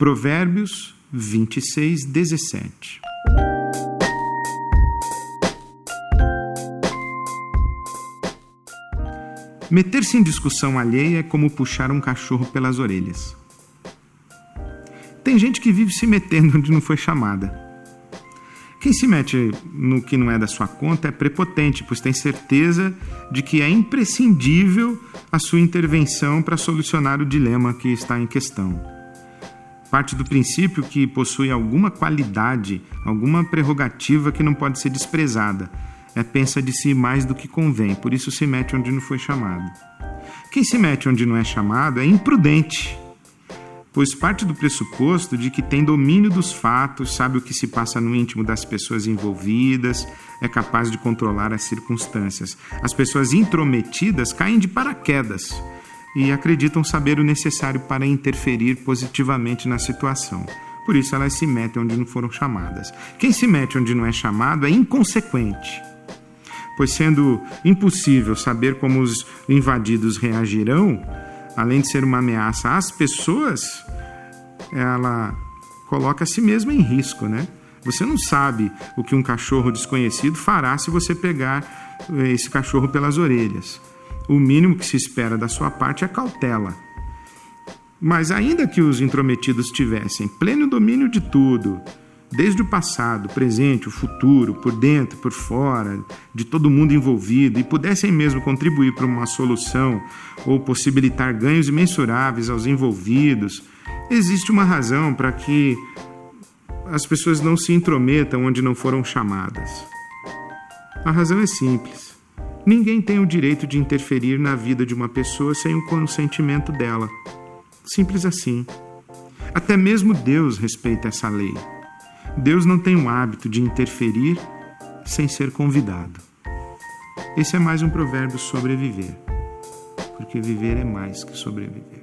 Provérbios 26, 17. Meter-se em discussão alheia é como puxar um cachorro pelas orelhas. Tem gente que vive se metendo onde não foi chamada. Quem se mete no que não é da sua conta é prepotente, pois tem certeza de que é imprescindível a sua intervenção para solucionar o dilema que está em questão. Parte do princípio que possui alguma qualidade, alguma prerrogativa que não pode ser desprezada é pensa de si mais do que convém, por isso se mete onde não foi chamado. Quem se mete onde não é chamado é imprudente, pois parte do pressuposto de que tem domínio dos fatos, sabe o que se passa no íntimo das pessoas envolvidas, é capaz de controlar as circunstâncias. As pessoas intrometidas caem de paraquedas e acreditam saber o necessário para interferir positivamente na situação. Por isso elas se metem onde não foram chamadas. Quem se mete onde não é chamado é inconsequente pois sendo impossível saber como os invadidos reagirão, além de ser uma ameaça às pessoas, ela coloca a si mesma em risco, né? Você não sabe o que um cachorro desconhecido fará se você pegar eh, esse cachorro pelas orelhas. O mínimo que se espera da sua parte é cautela. Mas ainda que os intrometidos tivessem pleno domínio de tudo, desde o passado, o presente, o futuro, por dentro, por fora, de todo mundo envolvido e pudessem mesmo contribuir para uma solução ou possibilitar ganhos imensuráveis aos envolvidos, existe uma razão para que as pessoas não se intrometam onde não foram chamadas. A razão é simples. Ninguém tem o direito de interferir na vida de uma pessoa sem o consentimento dela. Simples assim. Até mesmo Deus respeita essa lei. Deus não tem o hábito de interferir sem ser convidado. Esse é mais um provérbio sobreviver, porque viver é mais que sobreviver.